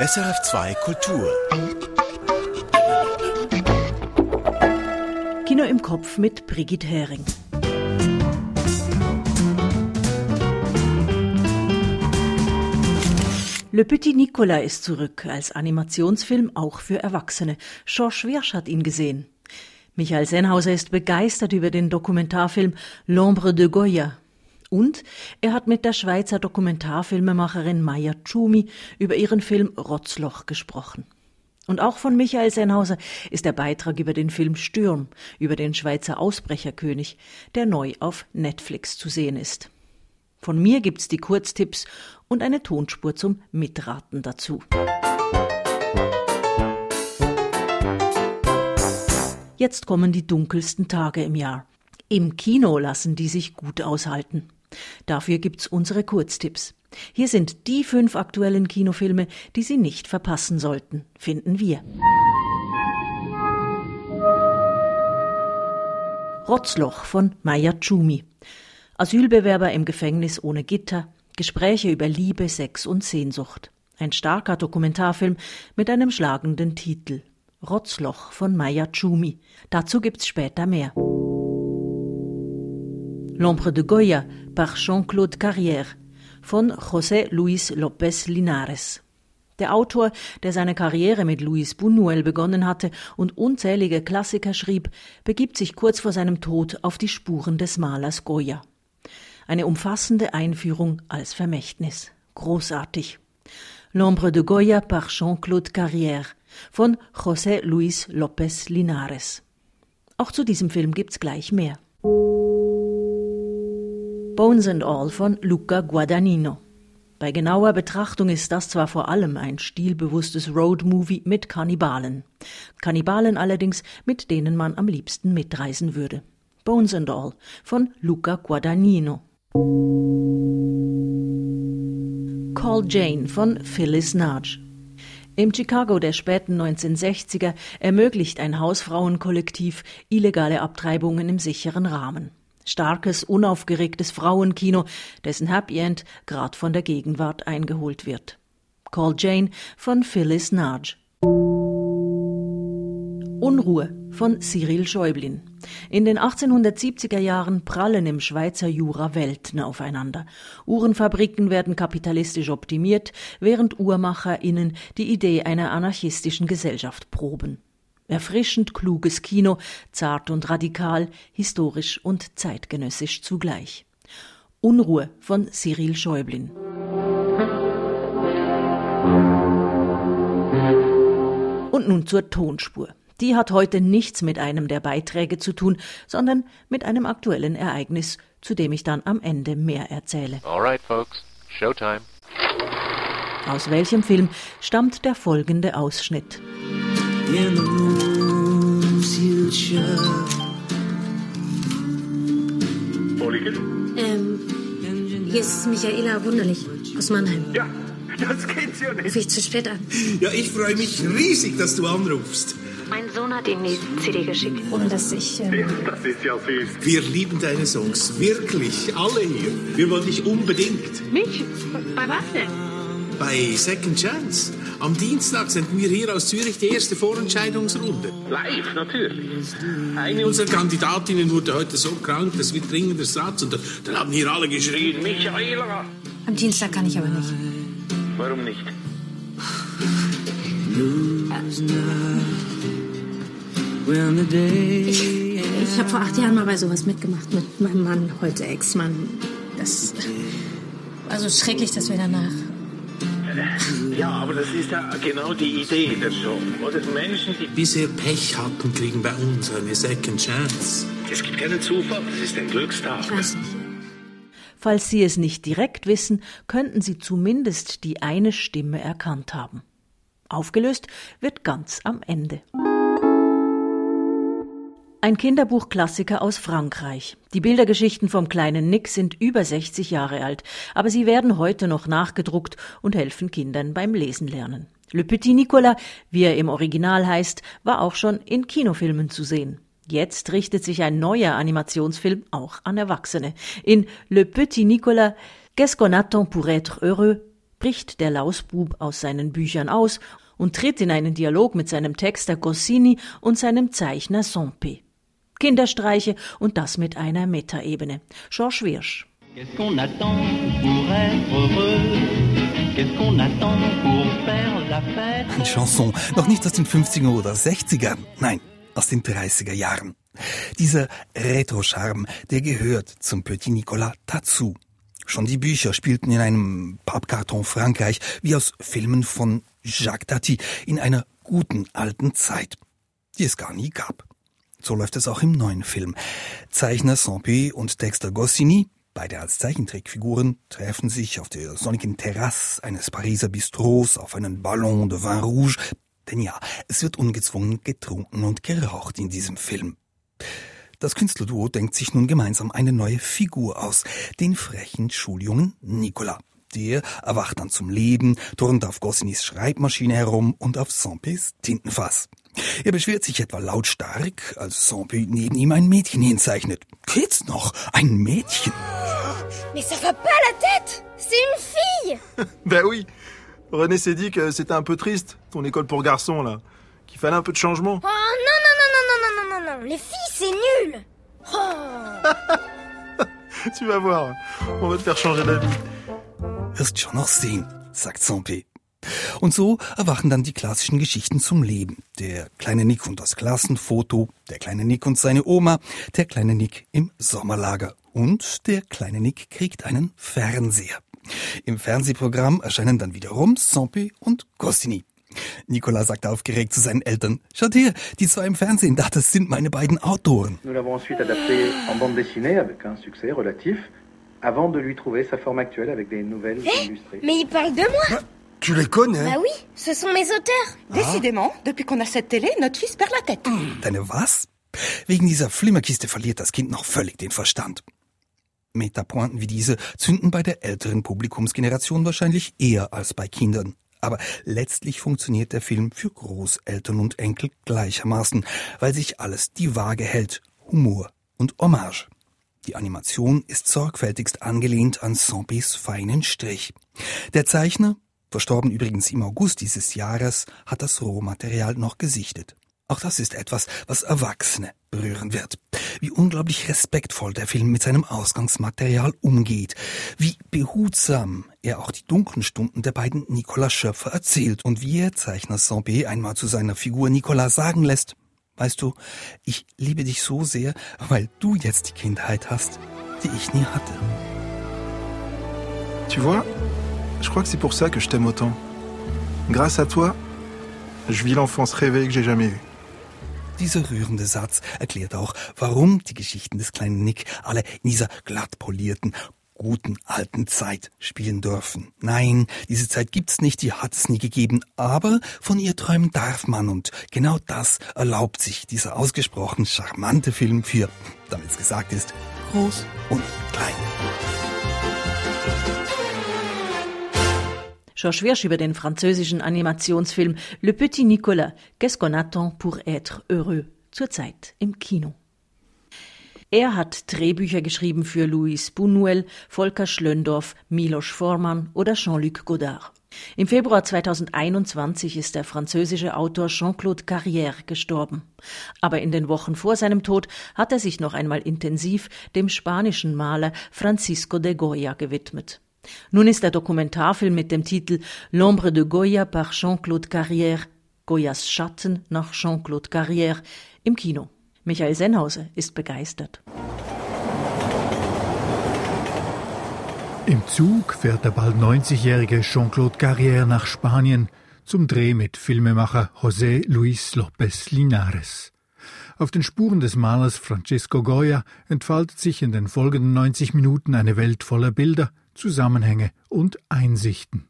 SRF2 Kultur. Kino im Kopf mit Brigitte Hering. Le Petit Nicolas ist zurück als Animationsfilm auch für Erwachsene. Georges Wirsch hat ihn gesehen. Michael Sennhauser ist begeistert über den Dokumentarfilm L'ombre de Goya. Und er hat mit der Schweizer Dokumentarfilmemacherin Maya Tschumi über ihren Film Rotzloch gesprochen. Und auch von Michael Sennhauser ist der Beitrag über den Film Stürm, über den Schweizer Ausbrecherkönig, der neu auf Netflix zu sehen ist. Von mir gibt's die Kurztipps und eine Tonspur zum Mitraten dazu. Jetzt kommen die dunkelsten Tage im Jahr. Im Kino lassen die sich gut aushalten. Dafür gibt's unsere Kurztipps. Hier sind die fünf aktuellen Kinofilme, die Sie nicht verpassen sollten, finden wir. Rotzloch von Maya Tschumi. Asylbewerber im Gefängnis ohne Gitter, Gespräche über Liebe, Sex und Sehnsucht. Ein starker Dokumentarfilm mit einem schlagenden Titel. Rotzloch von Maya Tschumi. Dazu gibt's später mehr. L'ombre de Goya par Jean-Claude Carrière von José Luis López Linares. Der Autor, der seine Karriere mit Luis Buñuel begonnen hatte und unzählige Klassiker schrieb, begibt sich kurz vor seinem Tod auf die Spuren des Malers Goya. Eine umfassende Einführung als Vermächtnis. Großartig. L'ombre de Goya par Jean-Claude Carrière von José Luis López Linares. Auch zu diesem Film gibt's gleich mehr. Bones and All von Luca Guadagnino. Bei genauer Betrachtung ist das zwar vor allem ein stilbewusstes Roadmovie mit Kannibalen. Kannibalen allerdings, mit denen man am liebsten mitreisen würde. Bones and All von Luca Guadagnino. Call Jane von Phyllis Nudge. Im Chicago der späten 1960er ermöglicht ein Hausfrauenkollektiv illegale Abtreibungen im sicheren Rahmen. Starkes, unaufgeregtes Frauenkino, dessen Happy End grad von der Gegenwart eingeholt wird. Call Jane von Phyllis Nudge. Unruhe von Cyril Schäublin. In den 1870er Jahren prallen im Schweizer Jura Welten aufeinander. Uhrenfabriken werden kapitalistisch optimiert, während UhrmacherInnen die Idee einer anarchistischen Gesellschaft proben. Erfrischend kluges Kino, zart und radikal, historisch und zeitgenössisch zugleich. Unruhe von Cyril Schäublin. Und nun zur Tonspur. Die hat heute nichts mit einem der Beiträge zu tun, sondern mit einem aktuellen Ereignis, zu dem ich dann am Ende mehr erzähle. Alright, folks, Showtime. Aus welchem Film stammt der folgende Ausschnitt? In the. Ähm, hier ist Michaela Wunderlich aus Mannheim. Ja, das geht's ja nicht. Rufe ich zu spät an. Ja, ich freue mich riesig, dass du anrufst. Mein Sohn hat Ihnen die CD geschickt. Ohne dass ich... Ähm, Das ist ja süß. Wir lieben deine Songs, wirklich, alle hier. Wir wollen dich unbedingt. mich? Bei was denn? Bei Second Chance. Am Dienstag senden wir hier aus Zürich die erste Vorentscheidungsrunde. Live, natürlich. Eine unserer Kandidatinnen wurde heute so krank, dass wir dringend Ersatz. Und dann haben hier alle geschrien, Michaela. Am Dienstag kann ich aber nicht. Warum nicht? Ich, ich habe vor acht Jahren mal bei sowas mitgemacht mit meinem Mann, heute Ex-Mann. Das war so schrecklich, dass wir danach... Ja, aber das ist ja genau die Idee der Show. Oder Menschen, die... bisher Pech hatten, kriegen bei uns eine Second Chance. Es gibt keinen Zufall, das ist ein Glückstag. Ich weiß nicht. Falls Sie es nicht direkt wissen, könnten Sie zumindest die eine Stimme erkannt haben. Aufgelöst wird ganz am Ende. Ein Kinderbuchklassiker aus Frankreich. Die Bildergeschichten vom kleinen Nick sind über 60 Jahre alt, aber sie werden heute noch nachgedruckt und helfen Kindern beim Lesen lernen. Le Petit Nicolas, wie er im Original heißt, war auch schon in Kinofilmen zu sehen. Jetzt richtet sich ein neuer Animationsfilm auch an Erwachsene. In Le Petit Nicolas, Qu'est-ce qu'on attend pour être heureux? bricht der Lausbub aus seinen Büchern aus und tritt in einen Dialog mit seinem Texter Goscinny und seinem Zeichner Sompe. Kinderstreiche und das mit einer Metaebene. Georges Wirsch. Qu'est-ce qu'on attend pour être heureux? Eine Chanson, noch nicht aus den 50er oder 60er, nein, aus den 30er Jahren. Dieser Retro-Charme, der gehört zum Petit Nicolas dazu. Schon die Bücher spielten in einem Pappkarton Frankreich wie aus Filmen von Jacques Tati in einer guten alten Zeit, die es gar nie gab. So läuft es auch im neuen Film. Zeichner Sampé und Texter Goscinny, beide als Zeichentrickfiguren, treffen sich auf der sonnigen Terrasse eines Pariser Bistros auf einen Ballon de Vin Rouge. Denn ja, es wird ungezwungen getrunken und geraucht in diesem Film. Das Künstlerduo denkt sich nun gemeinsam eine neue Figur aus, den frechen Schuljungen Nicolas. Der erwacht dann zum Leben, turnt auf Goscinny's Schreibmaschine herum und auf Sampés Tintenfass. Er beschwert sich etwa lautstark, als Sampé neben ihm ein Mädchen hinzeichnet. Geht's noch? Ein Mädchen? Mais ça va pas la tête C'est une fille Ben oui René s'est dit que c'était un peu triste, ton école pour garçons, là. Qu'il fallait un peu de changement. Oh non, non, non, non, non, non, non, non Les filles, c'est nul oh. Tu vas voir, on va te faire changer d'avis. Wirst schon noch sehen, sagt Sampé. Und so erwachen dann die klassischen Geschichten zum Leben. Der kleine Nick und das Klassenfoto, der kleine Nick und seine Oma, der kleine Nick im Sommerlager und der kleine Nick kriegt einen Fernseher. Im Fernsehprogramm erscheinen dann wiederum Sampi und Goscinny. Nicolas sagt aufgeregt zu seinen Eltern, schaut her, die zwei im Fernsehen, da, das sind meine beiden Autoren. Nous l'avons ensuite adapté en bande dessinée avec un succès relatif, avant de lui trouver sa forme actuelle avec des nouvelles hey, illustrées. Mais il parle de moi Tu les connais Bah oui, ce sont mes auteurs. Ah. Décidément, depuis qu'on a cette télé, notre fils perd la tête. Deine was? Wegen dieser Flimmerkiste verliert das Kind noch völlig den Verstand. Metapointen wie diese zünden bei der älteren Publikumsgeneration wahrscheinlich eher als bei Kindern. Aber letztlich funktioniert der Film für Großeltern und Enkel gleichermaßen, weil sich alles die Waage hält. Humor und Hommage. Die Animation ist sorgfältigst angelehnt an Sampés feinen Strich. Der Zeichner, verstorben übrigens im August dieses Jahres, hat das Rohmaterial noch gesichtet. Auch das ist etwas, was Erwachsene berühren wird. Wie unglaublich respektvoll der Film mit seinem Ausgangsmaterial umgeht. Wie behutsam er auch die dunklen Stunden der beiden Nicolas Schöpfer erzählt und wie er Zeichner Sampé einmal zu seiner Figur Nicolas sagen lässt, weißt du, ich liebe dich so sehr, weil du jetzt die Kindheit hast, die ich nie hatte. Tu vois, je crois que c'est pour ça que je t'aime autant. Grâce à toi, je vis l'enfance rêvée que j'ai jamais eue. Dieser rührende Satz erklärt auch, warum die Geschichten des kleinen Nick alle in dieser glatt polierten, guten alten Zeit spielen dürfen. Nein, diese Zeit gibt's nicht, die hat es nie gegeben, aber von ihr träumen darf man und genau das erlaubt sich dieser ausgesprochen charmante Film für, damit es gesagt ist, groß und klein. Georges Wirsch über den französischen Animationsfilm Le Petit Nicolas, Qu'est-ce qu'on attend pour être heureux? Zurzeit im Kino. Er hat Drehbücher geschrieben für Louis Buñuel, Volker Schlöndorff, Milos Forman oder Jean-Luc Godard. Im Februar 2021 ist der französische Autor Jean-Claude Carrière gestorben. Aber in den Wochen vor seinem Tod hat er sich noch einmal intensiv dem spanischen Maler Francisco de Goya gewidmet. Nun ist der Dokumentarfilm mit dem Titel L'ombre de Goya par Jean-Claude Carrière, Goyas Schatten nach Jean-Claude Carrière im Kino. Michael Sennhauser ist begeistert. Im Zug fährt der bald 90-jährige Jean-Claude Carrière nach Spanien zum Dreh mit Filmemacher José Luis López Linares. Auf den Spuren des Malers Francisco Goya entfaltet sich in den folgenden 90 Minuten eine Welt voller Bilder, Zusammenhänge und Einsichten.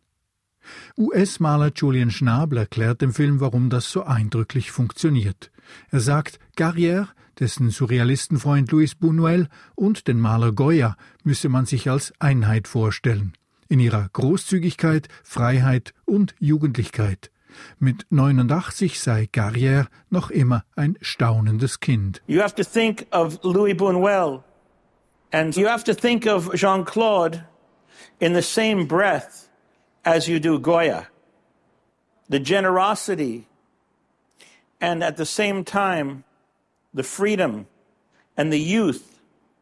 US-Maler Julian Schnabel erklärt dem Film, warum das so eindrücklich funktioniert. Er sagt, Carrière, dessen Surrealistenfreund Louis Buñuel und den Maler Goya müsse man sich als Einheit vorstellen. In ihrer Großzügigkeit, Freiheit und Jugendlichkeit. Mit 89 sei Carrière noch immer ein staunendes Kind. You have to think of Louis Buñuel and you have to think of Jean-Claude in the same breath as you do Goya. The generosity and at the same time, the freedom and the youth.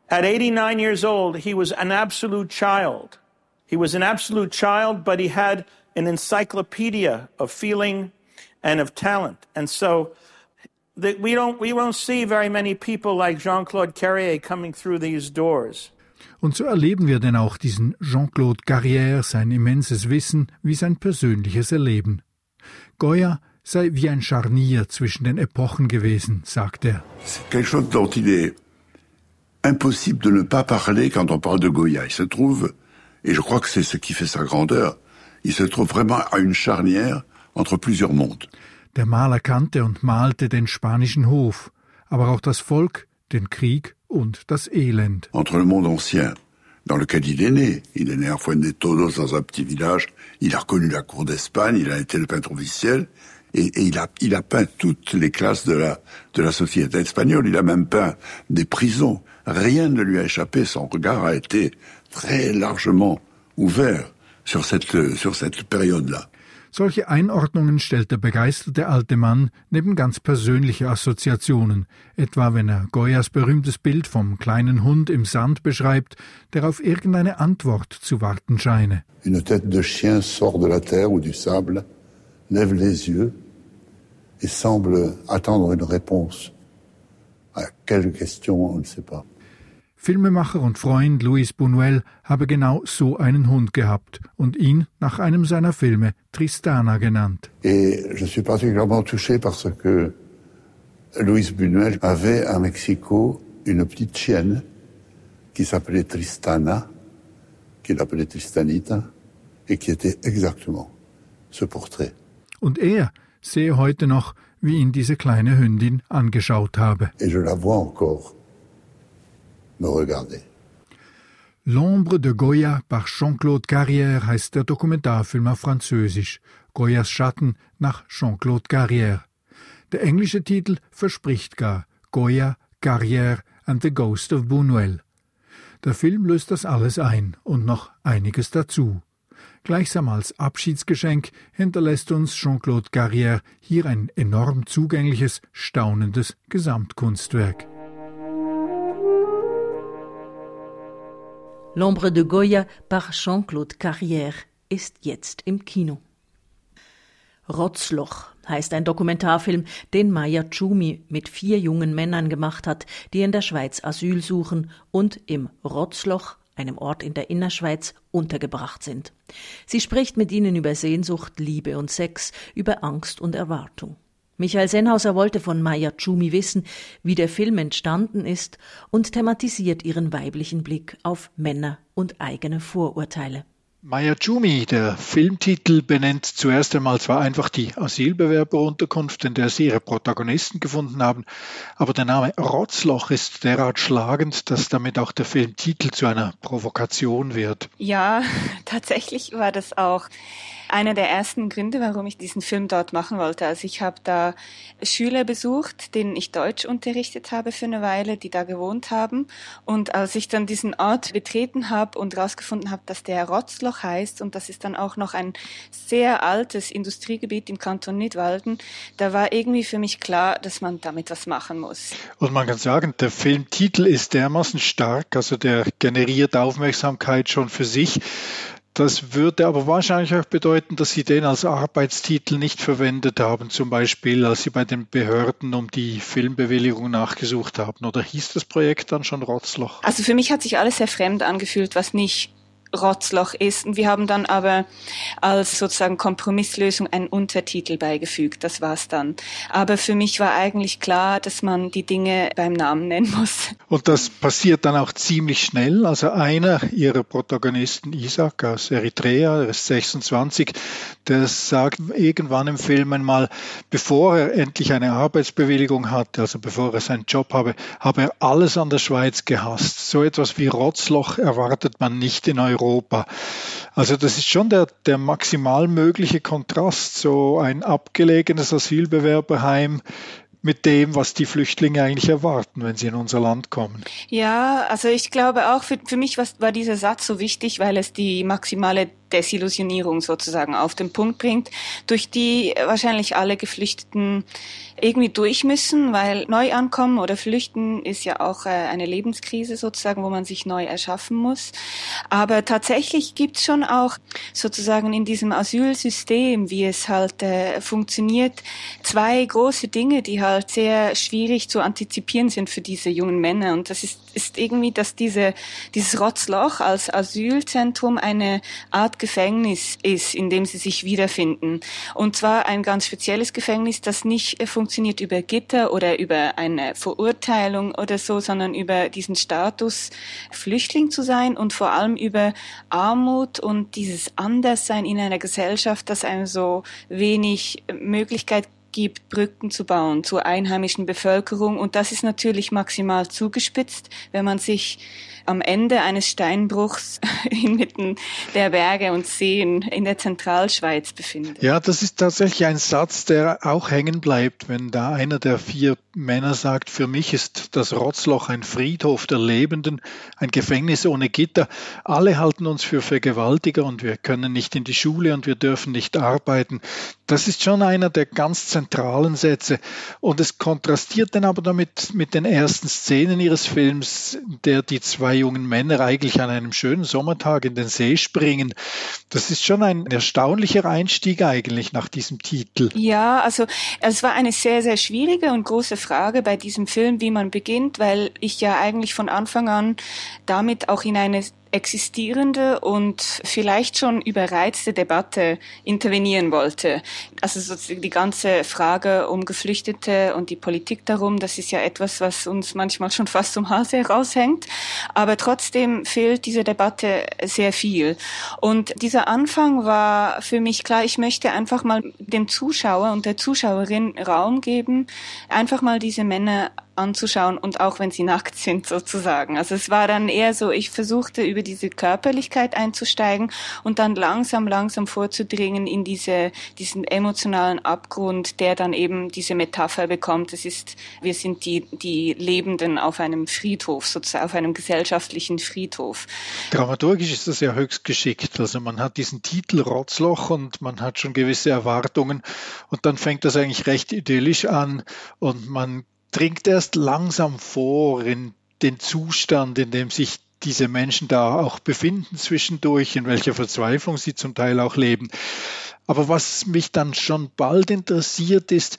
At 89 years old, he was an absolute child. He was an absolute child, but he had an encyclopedia of feeling and of talent. And so that we don't we won't see very many people like Jean-Claude Carrier coming through these doors. Und so erleben wir denn auch diesen Jean-Claude Carrière, sein immenses Wissen wie sein persönliches Erleben. Goya sei wie ein Scharnier zwischen den Epochen gewesen, sagt er. C'est quelque chose dont il est impossible de ne pas parler quand on parle de Goya. Il se trouve, et je crois que c'est ce qui fait sa grandeur, il se trouve vraiment à une charnière entre plusieurs mondes. Der Maler kannte und malte den spanischen Hof, aber auch das Volk, den Krieg Entre le monde ancien, dans lequel il est né, il est né à Fuente de Todos dans un petit village, il a reconnu la cour d'Espagne, il a été le peintre officiel, et, il, a, peint toutes les classes de la, société espagnole, il a même peint des prisons. Rien ne lui a échappé, son regard a été très largement ouvert sur cette période-là. Solche Einordnungen stellt der begeisterte alte Mann neben ganz persönliche Assoziationen, etwa wenn er Goyas berühmtes Bild vom kleinen Hund im Sand beschreibt, der auf irgendeine Antwort zu warten scheine. Une tête de chien sort de la terre ou du sable, lève les yeux et semble attendre une réponse. À quelle question, on ne sait pas. Filmemacher und Freund Luis Buñuel habe genau so einen Hund gehabt und ihn nach einem seiner Filme Tristana genannt. Et je suis particulièrement touché parce que Luis Buñuel avait à Mexico une petite chienne qui s'appelait Tristana, qu'il appelait Tristanita, et qui était exactement ce portrait. Und er sehe heute noch, wie ihn diese kleine Hündin angeschaut habe. Et je la vois encore me regarder. L'ombre de Goya par Jean-Claude Carrière heißt der Dokumentarfilm auf Französisch. Goyas Schatten nach Jean-Claude Carrière. Der englische Titel verspricht gar Goya, Carrière and the Ghost of Buñuel. Der Film löst das alles ein und noch einiges dazu. Gleichsam als Abschiedsgeschenk hinterlässt uns Jean-Claude Carrière hier ein enorm zugängliches, staunendes Gesamtkunstwerk. L'ombre de Goya par Jean-Claude Carrière ist jetzt im Kino. Rotzloch heißt ein Dokumentarfilm, den Maya Tschumi mit vier jungen Männern gemacht hat, die in der Schweiz Asyl suchen und im Rotzloch, einem Ort in der Innerschweiz, untergebracht sind. Sie spricht mit ihnen über Sehnsucht, Liebe und Sex, über Angst und Erwartung. Michael Sennhauser wollte von Maya Tschumi wissen, wie der Film entstanden ist und thematisiert ihren weiblichen Blick auf Männer und eigene Vorurteile. Maya Jumi, der Filmtitel, benennt zuerst einmal zwar einfach die Asylbewerberunterkunft, in der sie ihre Protagonisten gefunden haben, aber der Name Rotzloch ist derart schlagend, dass damit auch der Filmtitel zu einer Provokation wird. Ja, tatsächlich war das auch einer der ersten Gründe, warum ich diesen Film dort machen wollte. Also ich habe da Schüler besucht, denen ich Deutsch unterrichtet habe für eine Weile, die da gewohnt haben. Und als ich dann diesen Ort betreten habe und herausgefunden habe, dass der Rotzloch heißt und das ist dann auch noch ein sehr altes Industriegebiet im Kanton Nidwalden, da war irgendwie für mich klar, dass man damit was machen muss. Und man kann sagen, der Filmtitel ist dermaßen stark, also der generiert Aufmerksamkeit schon für sich. Das würde aber wahrscheinlich auch bedeuten, dass Sie den als Arbeitstitel nicht verwendet haben, zum Beispiel als Sie bei den Behörden um die Filmbewilligung nachgesucht haben. Oder hieß das Projekt dann schon Rotzloch? Also für mich hat sich alles sehr fremd angefühlt, was nicht Rotzloch ist. Und wir haben dann aber als sozusagen Kompromisslösung einen Untertitel beigefügt. Das war's dann. Aber für mich war eigentlich klar, dass man die Dinge beim Namen nennen muss. Und das passiert dann auch ziemlich schnell. Also einer ihrer Protagonisten, Isaac aus Eritrea, der ist 26, der sagt irgendwann im Film einmal, bevor er endlich eine Arbeitsbewilligung hatte, also bevor er seinen Job habe, habe er alles an der Schweiz gehasst. So etwas wie Rotzloch erwartet man nicht in Europa. Europa. Also das ist schon der, der maximal mögliche Kontrast, so ein abgelegenes Asylbewerberheim mit dem, was die Flüchtlinge eigentlich erwarten, wenn sie in unser Land kommen. Ja, also ich glaube auch, für, für mich war, war dieser Satz so wichtig, weil es die maximale Desillusionierung sozusagen auf den Punkt bringt, durch die wahrscheinlich alle Geflüchteten irgendwie durch müssen, weil neu ankommen oder flüchten ist ja auch äh, eine Lebenskrise sozusagen, wo man sich neu erschaffen muss. Aber tatsächlich gibt es schon auch sozusagen in diesem Asylsystem, wie es halt äh, funktioniert, zwei große Dinge, die halt sehr schwierig zu antizipieren sind für diese jungen Männer. Und das ist, ist irgendwie, dass diese, dieses Rotzloch als Asylzentrum eine Art Gefängnis ist, in dem sie sich wiederfinden. Und zwar ein ganz spezielles Gefängnis, das nicht funktioniert über Gitter oder über eine Verurteilung oder so, sondern über diesen Status, Flüchtling zu sein und vor allem über Armut und dieses Anderssein in einer Gesellschaft, das einem so wenig Möglichkeit gibt, Brücken zu bauen zur einheimischen Bevölkerung. Und das ist natürlich maximal zugespitzt, wenn man sich am Ende eines Steinbruchs inmitten der Berge und Seen in der Zentralschweiz befindet. Ja, das ist tatsächlich ein Satz, der auch hängen bleibt, wenn da einer der vier Männer sagt, für mich ist das Rotzloch ein Friedhof der Lebenden, ein Gefängnis ohne Gitter. Alle halten uns für Vergewaltiger und wir können nicht in die Schule und wir dürfen nicht arbeiten. Das ist schon einer der ganz zentralen Sätze. Und es kontrastiert dann aber damit mit den ersten Szenen ihres Films, der die zwei jungen Männer eigentlich an einem schönen Sommertag in den See springen. Das ist schon ein erstaunlicher Einstieg eigentlich nach diesem Titel. Ja, also es war eine sehr, sehr schwierige und große Frage bei diesem Film, wie man beginnt, weil ich ja eigentlich von Anfang an damit auch in eine existierende und vielleicht schon überreizte Debatte intervenieren wollte. Also sozusagen die ganze Frage um Geflüchtete und die Politik darum, das ist ja etwas, was uns manchmal schon fast zum Hals heraushängt. Aber trotzdem fehlt diese Debatte sehr viel. Und dieser Anfang war für mich klar, ich möchte einfach mal dem Zuschauer und der Zuschauerin Raum geben, einfach mal diese Männer anzuschauen und auch wenn sie nackt sind sozusagen. Also es war dann eher so, ich versuchte über diese Körperlichkeit einzusteigen und dann langsam, langsam vorzudringen in diese, diesen emotionalen Abgrund, der dann eben diese Metapher bekommt. Es ist, wir sind die, die Lebenden auf einem Friedhof, sozusagen auf einem gesellschaftlichen Friedhof. Dramaturgisch ist das ja höchst geschickt. Also man hat diesen Titel Rotzloch und man hat schon gewisse Erwartungen und dann fängt das eigentlich recht idyllisch an und man dringt erst langsam vor in den Zustand, in dem sich diese Menschen da auch befinden zwischendurch, in welcher Verzweiflung sie zum Teil auch leben. Aber was mich dann schon bald interessiert ist,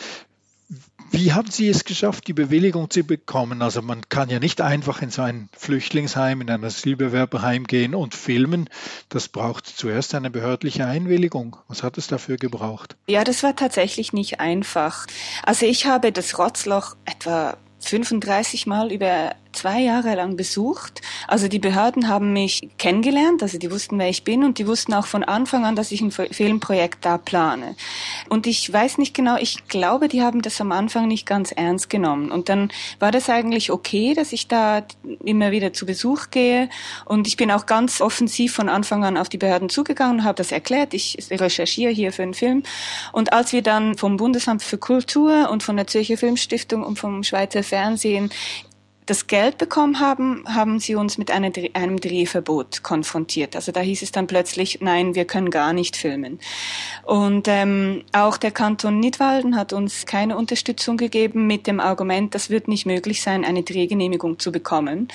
wie haben Sie es geschafft, die Bewilligung zu bekommen? Also man kann ja nicht einfach in so ein Flüchtlingsheim, in ein Asylbewerberheim gehen und filmen. Das braucht zuerst eine behördliche Einwilligung. Was hat es dafür gebraucht? Ja, das war tatsächlich nicht einfach. Also ich habe das Rotzloch etwa 35 Mal über zwei Jahre lang besucht. Also die Behörden haben mich kennengelernt, also die wussten, wer ich bin und die wussten auch von Anfang an, dass ich ein Filmprojekt da plane. Und ich weiß nicht genau, ich glaube, die haben das am Anfang nicht ganz ernst genommen. Und dann war das eigentlich okay, dass ich da immer wieder zu Besuch gehe. Und ich bin auch ganz offensiv von Anfang an auf die Behörden zugegangen und habe das erklärt. Ich recherchiere hier für einen Film. Und als wir dann vom Bundesamt für Kultur und von der Zürcher Filmstiftung und vom Schweizer Fernsehen das Geld bekommen haben, haben sie uns mit einem, Drehverbot konfrontiert. Also da hieß es dann plötzlich, nein, wir können gar nicht filmen. Und ähm, auch der Kanton Nidwalden hat uns keine Unterstützung gegeben mit dem Argument, das wird nicht möglich sein, eine Drehgenehmigung zu bekommen.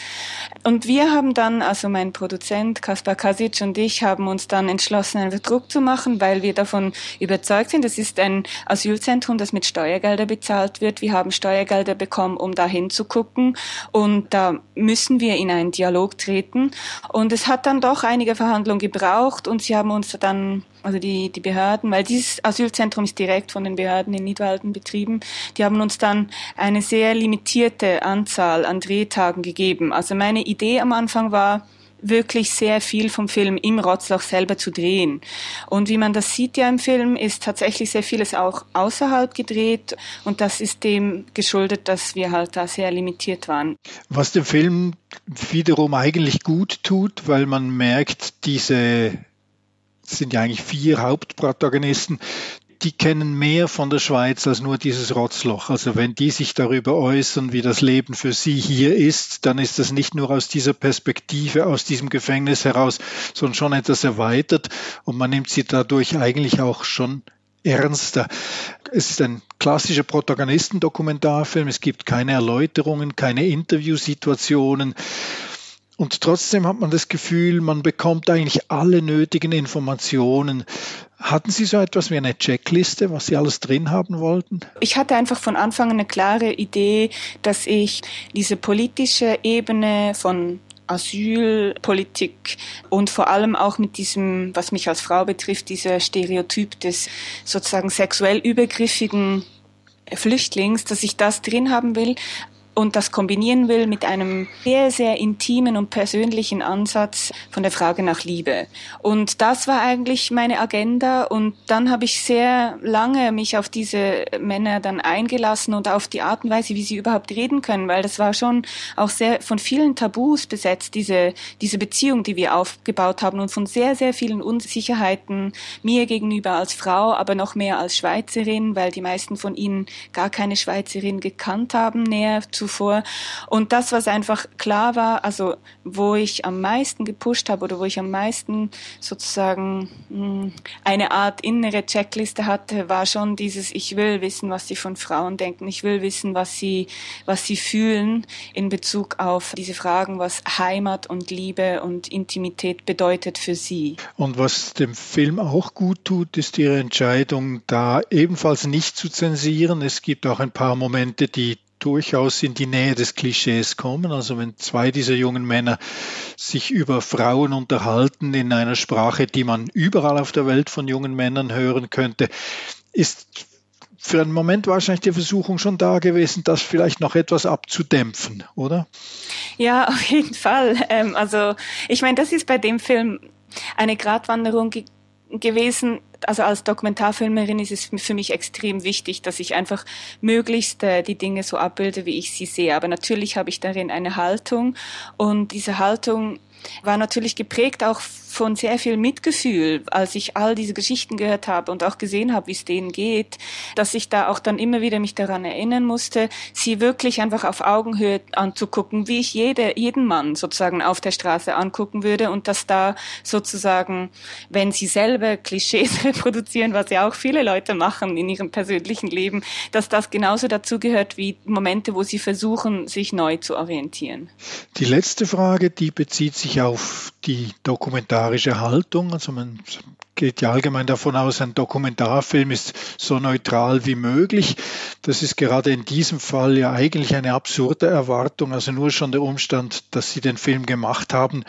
Und wir haben dann, also mein Produzent Kaspar Kasic und ich, haben uns dann entschlossen, einen Druck zu machen, weil wir davon überzeugt sind, es ist ein Asylzentrum, das mit Steuergelder bezahlt wird. Wir haben Steuergelder bekommen, um dahin zu gucken und da müssen wir in einen Dialog treten. Und es hat dann doch einige Verhandlungen gebraucht und sie haben uns dann also die, die Behörden, weil dieses Asylzentrum ist direkt von den Behörden in Nidwalden betrieben, die haben uns dann eine sehr limitierte Anzahl an Drehtagen gegeben. Also meine Idee am Anfang war, wirklich sehr viel vom Film im Rotzloch selber zu drehen. Und wie man das sieht ja im Film, ist tatsächlich sehr vieles auch außerhalb gedreht und das ist dem geschuldet, dass wir halt da sehr limitiert waren. Was dem Film wiederum eigentlich gut tut, weil man merkt, diese sind ja eigentlich vier Hauptprotagonisten, die kennen mehr von der Schweiz als nur dieses Rotzloch. Also wenn die sich darüber äußern, wie das Leben für sie hier ist, dann ist das nicht nur aus dieser Perspektive, aus diesem Gefängnis heraus, sondern schon etwas erweitert und man nimmt sie dadurch eigentlich auch schon ernster. Es ist ein klassischer Protagonistendokumentarfilm. Es gibt keine Erläuterungen, keine Interviewsituationen. Und trotzdem hat man das Gefühl, man bekommt eigentlich alle nötigen Informationen. Hatten Sie so etwas wie eine Checkliste, was Sie alles drin haben wollten? Ich hatte einfach von Anfang eine klare Idee, dass ich diese politische Ebene von Asylpolitik und vor allem auch mit diesem, was mich als Frau betrifft, dieser Stereotyp des sozusagen sexuell übergriffigen Flüchtlings, dass ich das drin haben will, und das kombinieren will mit einem sehr, sehr intimen und persönlichen Ansatz von der Frage nach Liebe. Und das war eigentlich meine Agenda und dann habe ich sehr lange mich auf diese Männer dann eingelassen und auf die Art und Weise, wie sie überhaupt reden können, weil das war schon auch sehr von vielen Tabus besetzt, diese, diese Beziehung, die wir aufgebaut haben und von sehr, sehr vielen Unsicherheiten mir gegenüber als Frau, aber noch mehr als Schweizerin, weil die meisten von ihnen gar keine Schweizerin gekannt haben, näher zu zuvor. Und das, was einfach klar war, also wo ich am meisten gepusht habe oder wo ich am meisten sozusagen hm, eine Art innere Checkliste hatte, war schon dieses, ich will wissen, was sie von Frauen denken, ich will wissen, was sie, was sie fühlen in Bezug auf diese Fragen, was Heimat und Liebe und Intimität bedeutet für sie. Und was dem Film auch gut tut, ist ihre Entscheidung, da ebenfalls nicht zu zensieren. Es gibt auch ein paar Momente, die durchaus in die Nähe des Klischees kommen. Also wenn zwei dieser jungen Männer sich über Frauen unterhalten in einer Sprache, die man überall auf der Welt von jungen Männern hören könnte, ist für einen Moment wahrscheinlich die Versuchung schon da gewesen, das vielleicht noch etwas abzudämpfen, oder? Ja, auf jeden Fall. Ähm, also ich meine, das ist bei dem Film eine Gratwanderung gewesen. Also als Dokumentarfilmerin ist es für mich extrem wichtig, dass ich einfach möglichst äh, die Dinge so abbilde, wie ich sie sehe. Aber natürlich habe ich darin eine Haltung und diese Haltung war natürlich geprägt auch von sehr viel Mitgefühl, als ich all diese Geschichten gehört habe und auch gesehen habe, wie es denen geht, dass ich da auch dann immer wieder mich daran erinnern musste, sie wirklich einfach auf Augenhöhe anzugucken, wie ich jede, jeden Mann sozusagen auf der Straße angucken würde und dass da sozusagen, wenn sie selber Klischees reproduzieren, was ja auch viele Leute machen in ihrem persönlichen Leben, dass das genauso dazugehört wie Momente, wo sie versuchen, sich neu zu orientieren. Die letzte Frage, die bezieht sich auf die dokumentarische Haltung. Also man geht ja allgemein davon aus, ein Dokumentarfilm ist so neutral wie möglich. Das ist gerade in diesem Fall ja eigentlich eine absurde Erwartung. Also nur schon der Umstand, dass Sie den Film gemacht haben,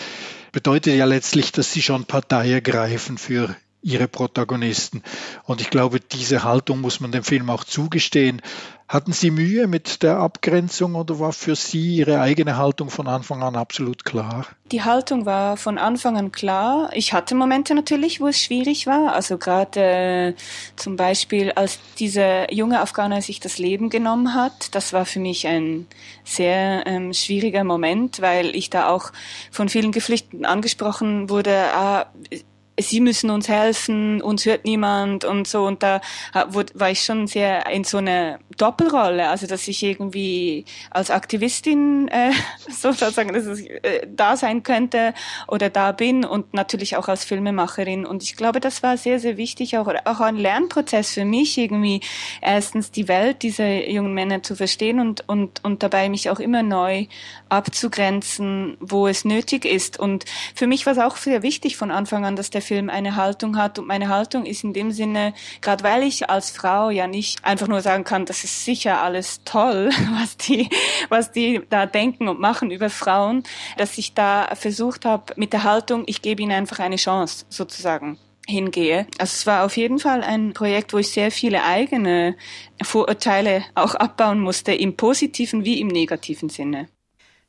bedeutet ja letztlich, dass Sie schon Partei ergreifen für ihre Protagonisten. Und ich glaube, diese Haltung muss man dem Film auch zugestehen. Hatten Sie Mühe mit der Abgrenzung oder war für Sie Ihre eigene Haltung von Anfang an absolut klar? Die Haltung war von Anfang an klar. Ich hatte Momente natürlich, wo es schwierig war. Also gerade äh, zum Beispiel, als dieser junge Afghaner sich das Leben genommen hat, das war für mich ein sehr ähm, schwieriger Moment, weil ich da auch von vielen Geflüchteten angesprochen wurde, ah, sie müssen uns helfen, uns hört niemand und so. Und da war ich schon sehr in so einer Doppelrolle, also dass ich irgendwie als Aktivistin äh, sozusagen dass ich, äh, da sein könnte oder da bin und natürlich auch als Filmemacherin. Und ich glaube, das war sehr, sehr wichtig, auch, auch ein Lernprozess für mich, irgendwie erstens die Welt dieser jungen Männer zu verstehen und, und, und dabei mich auch immer neu abzugrenzen, wo es nötig ist. Und für mich war es auch sehr wichtig von Anfang an, dass der Film eine Haltung hat. Und meine Haltung ist in dem Sinne, gerade weil ich als Frau ja nicht einfach nur sagen kann, das ist sicher alles toll, was die, was die da denken und machen über Frauen, dass ich da versucht habe mit der Haltung, ich gebe ihnen einfach eine Chance sozusagen hingehe. Also es war auf jeden Fall ein Projekt, wo ich sehr viele eigene Vorurteile auch abbauen musste, im positiven wie im negativen Sinne.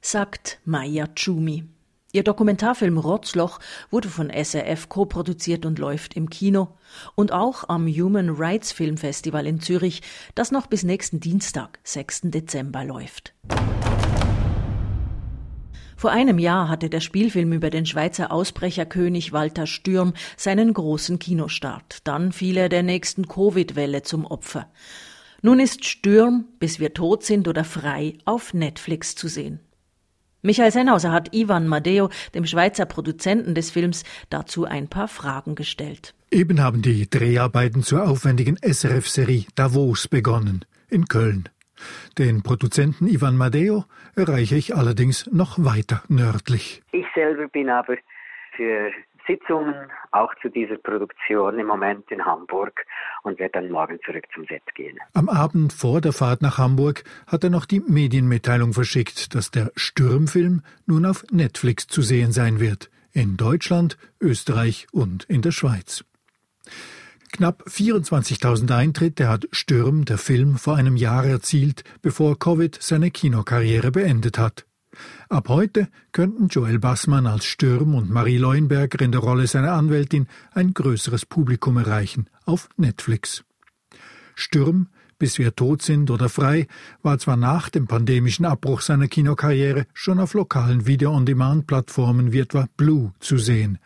Sagt Maya Chumi. Ihr Dokumentarfilm Rotzloch wurde von SRF co-produziert und läuft im Kino und auch am Human Rights Film Festival in Zürich, das noch bis nächsten Dienstag, 6. Dezember läuft. Vor einem Jahr hatte der Spielfilm über den Schweizer Ausbrecherkönig Walter Stürm seinen großen Kinostart. Dann fiel er der nächsten Covid-Welle zum Opfer. Nun ist Stürm, bis wir tot sind oder frei, auf Netflix zu sehen. Michael Sennhauser hat Ivan Madeo, dem Schweizer Produzenten des Films, dazu ein paar Fragen gestellt. Eben haben die Dreharbeiten zur aufwendigen SRF-Serie Davos begonnen, in Köln. Den Produzenten Ivan Madeo erreiche ich allerdings noch weiter nördlich. Ich selber bin aber für Sitzungen auch zu dieser Produktion im Moment in Hamburg und werde dann morgen zurück zum Set gehen. Am Abend vor der Fahrt nach Hamburg hat er noch die Medienmitteilung verschickt, dass der Stürmfilm nun auf Netflix zu sehen sein wird. In Deutschland, Österreich und in der Schweiz. Knapp 24.000 Eintritte hat Stürm, der Film, vor einem Jahr erzielt, bevor Covid seine Kinokarriere beendet hat. Ab heute könnten Joel Bassmann als Stürm und Marie Leuenberger in der Rolle seiner Anwältin ein größeres Publikum erreichen auf Netflix. Stürm, bis wir tot sind oder frei, war zwar nach dem pandemischen Abbruch seiner Kinokarriere schon auf lokalen Video-on-Demand-Plattformen wie etwa Blue zu sehen.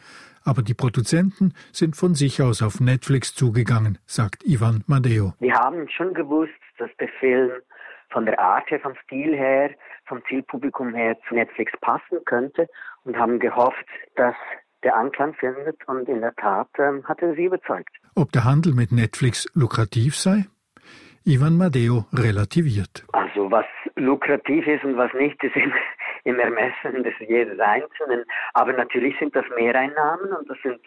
Aber die Produzenten sind von sich aus auf Netflix zugegangen, sagt Ivan Madeo. Wir haben schon gewusst, dass der Film von der Art her, vom Stil her, vom Zielpublikum her zu Netflix passen könnte und haben gehofft, dass der Anklang findet und in der Tat ähm, hat er sie überzeugt. Ob der Handel mit Netflix lukrativ sei? Ivan Madeo relativiert. Also was lukrativ ist und was nicht, ist im, im Ermessen des jedes Einzelnen. Aber natürlich sind das Mehreinnahmen und das sind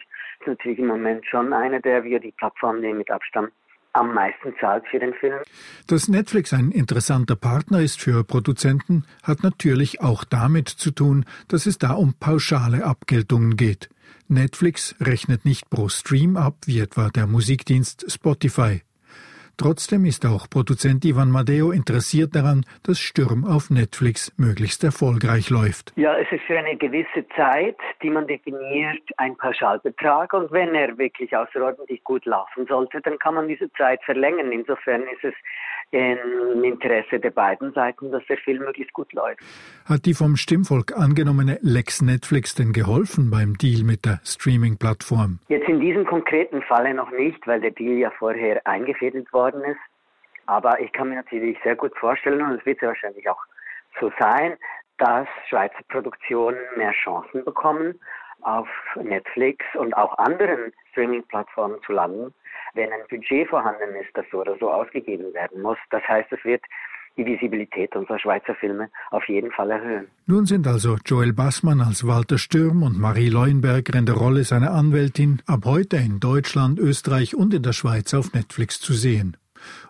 natürlich im Moment schon eine der wir die Plattform nehmen mit Abstand am meisten zahlt für den Film. Dass Netflix ein interessanter Partner ist für Produzenten, hat natürlich auch damit zu tun, dass es da um pauschale Abgeltungen geht. Netflix rechnet nicht pro Stream ab, wie etwa der Musikdienst Spotify. Trotzdem ist auch Produzent Ivan Madeo interessiert daran, dass Sturm auf Netflix möglichst erfolgreich läuft. Ja, es ist für eine gewisse Zeit, die man definiert, ein Pauschalbetrag. Und wenn er wirklich außerordentlich gut laufen sollte, dann kann man diese Zeit verlängern. Insofern ist es im Interesse der beiden Seiten, dass der Film möglichst gut läuft. Hat die vom Stimmvolk angenommene Lex Netflix denn geholfen beim Deal mit der Streaming-Plattform? Jetzt in diesem konkreten Falle noch nicht, weil der Deal ja vorher eingefädelt worden ist. Aber ich kann mir natürlich sehr gut vorstellen, und es wird ja wahrscheinlich auch so sein, dass Schweizer Produktionen mehr Chancen bekommen, auf Netflix und auch anderen Streaming-Plattformen zu landen, wenn ein Budget vorhanden ist, das so oder so ausgegeben werden muss. Das heißt, es wird die Visibilität unserer Schweizer Filme auf jeden Fall erhöhen. Nun sind also Joel Bassmann als Walter Stürm und Marie Leuenberger in der Rolle seiner Anwältin ab heute in Deutschland, Österreich und in der Schweiz auf Netflix zu sehen.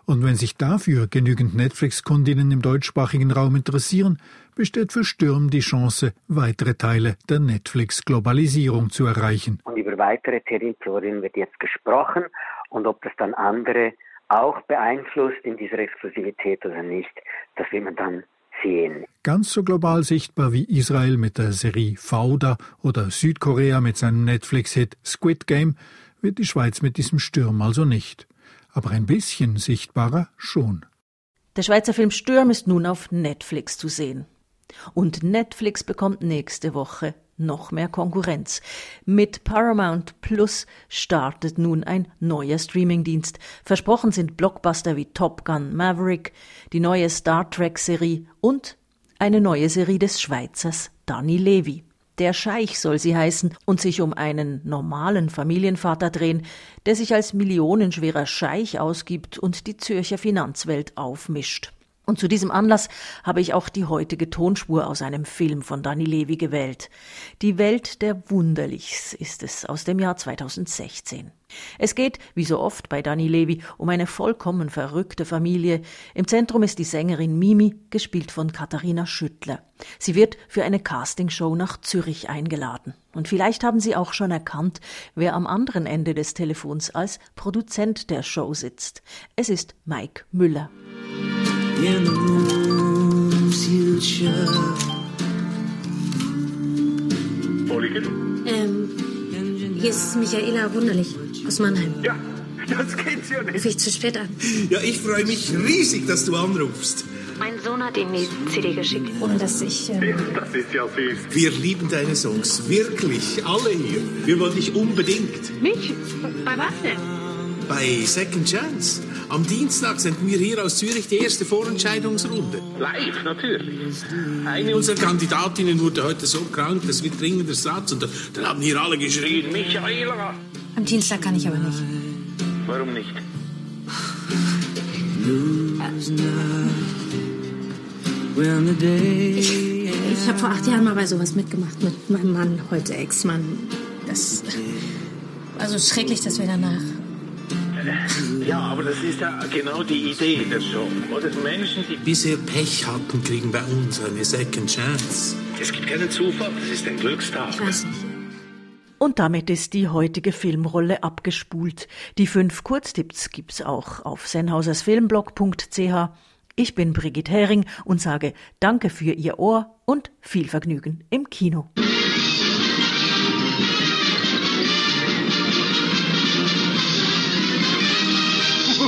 Und wenn sich dafür genügend Netflix-Kundinnen im deutschsprachigen Raum interessieren, besteht für Stürm die Chance, weitere Teile der Netflix-Globalisierung zu erreichen. Und über weitere Territorien wird jetzt gesprochen und ob das dann andere auch beeinflusst in dieser Exklusivität oder nicht, das will man dann sehen. Ganz so global sichtbar wie Israel mit der Serie Fauda oder Südkorea mit seinem Netflix-Hit Squid Game wird die Schweiz mit diesem Sturm also nicht. Aber ein bisschen sichtbarer schon. Der Schweizer Film Stürm ist nun auf Netflix zu sehen. Und Netflix bekommt nächste Woche noch mehr Konkurrenz. Mit Paramount Plus startet nun ein neuer Streamingdienst. Versprochen sind Blockbuster wie Top Gun Maverick, die neue Star Trek Serie und eine neue Serie des Schweizers Danny Levy. Der Scheich soll sie heißen und sich um einen normalen Familienvater drehen, der sich als millionenschwerer Scheich ausgibt und die Zürcher Finanzwelt aufmischt. Und zu diesem Anlass habe ich auch die heutige Tonspur aus einem Film von Danny Levy gewählt. Die Welt der Wunderlichs ist es aus dem Jahr 2016. Es geht, wie so oft bei Danny Levy, um eine vollkommen verrückte Familie. Im Zentrum ist die Sängerin Mimi, gespielt von Katharina Schüttler. Sie wird für eine Castingshow nach Zürich eingeladen. Und vielleicht haben Sie auch schon erkannt, wer am anderen Ende des Telefons als Produzent der Show sitzt. Es ist Mike Müller in the rooms you Ähm, hier ist Michaela Wunderlich aus Mannheim. Ja, das kennt sie ja nicht. Ruf ich zu spät an? Ja, ich freue mich riesig, dass du anrufst. Mein Sohn hat Ihnen die CD geschickt. Ohne dass ich. Äh das ist ja süß. Wir lieben deine Songs. Wirklich. Alle hier. Wir wollen dich unbedingt. Mich? Bei was denn? Bei Second Chance. Am Dienstag senden wir hier aus Zürich die erste Vorentscheidungsrunde. Live, natürlich. Eine unserer Kandidatinnen wurde heute so krank, dass wir dringend Ersatz. Und dann haben hier alle geschrien, Michaela. Am Dienstag kann ich aber nicht. Warum nicht? Ich, ich habe vor acht Jahren mal bei sowas mitgemacht mit meinem Mann, heute Ex-Mann. Das. Also schrecklich, dass wir danach ja, aber das ist ja genau die Idee der Show. Oder Menschen, die bisher Pech hatten, kriegen bei uns eine Second Chance. Es gibt keinen Zufall, das ist ein Glückstag. Ich weiß nicht. Und damit ist die heutige Filmrolle abgespult. Die fünf Kurztipps gibt's auch auf sennhausersfilmblog.ch. Ich bin Brigitte Hering und sage Danke für Ihr Ohr und viel Vergnügen im Kino.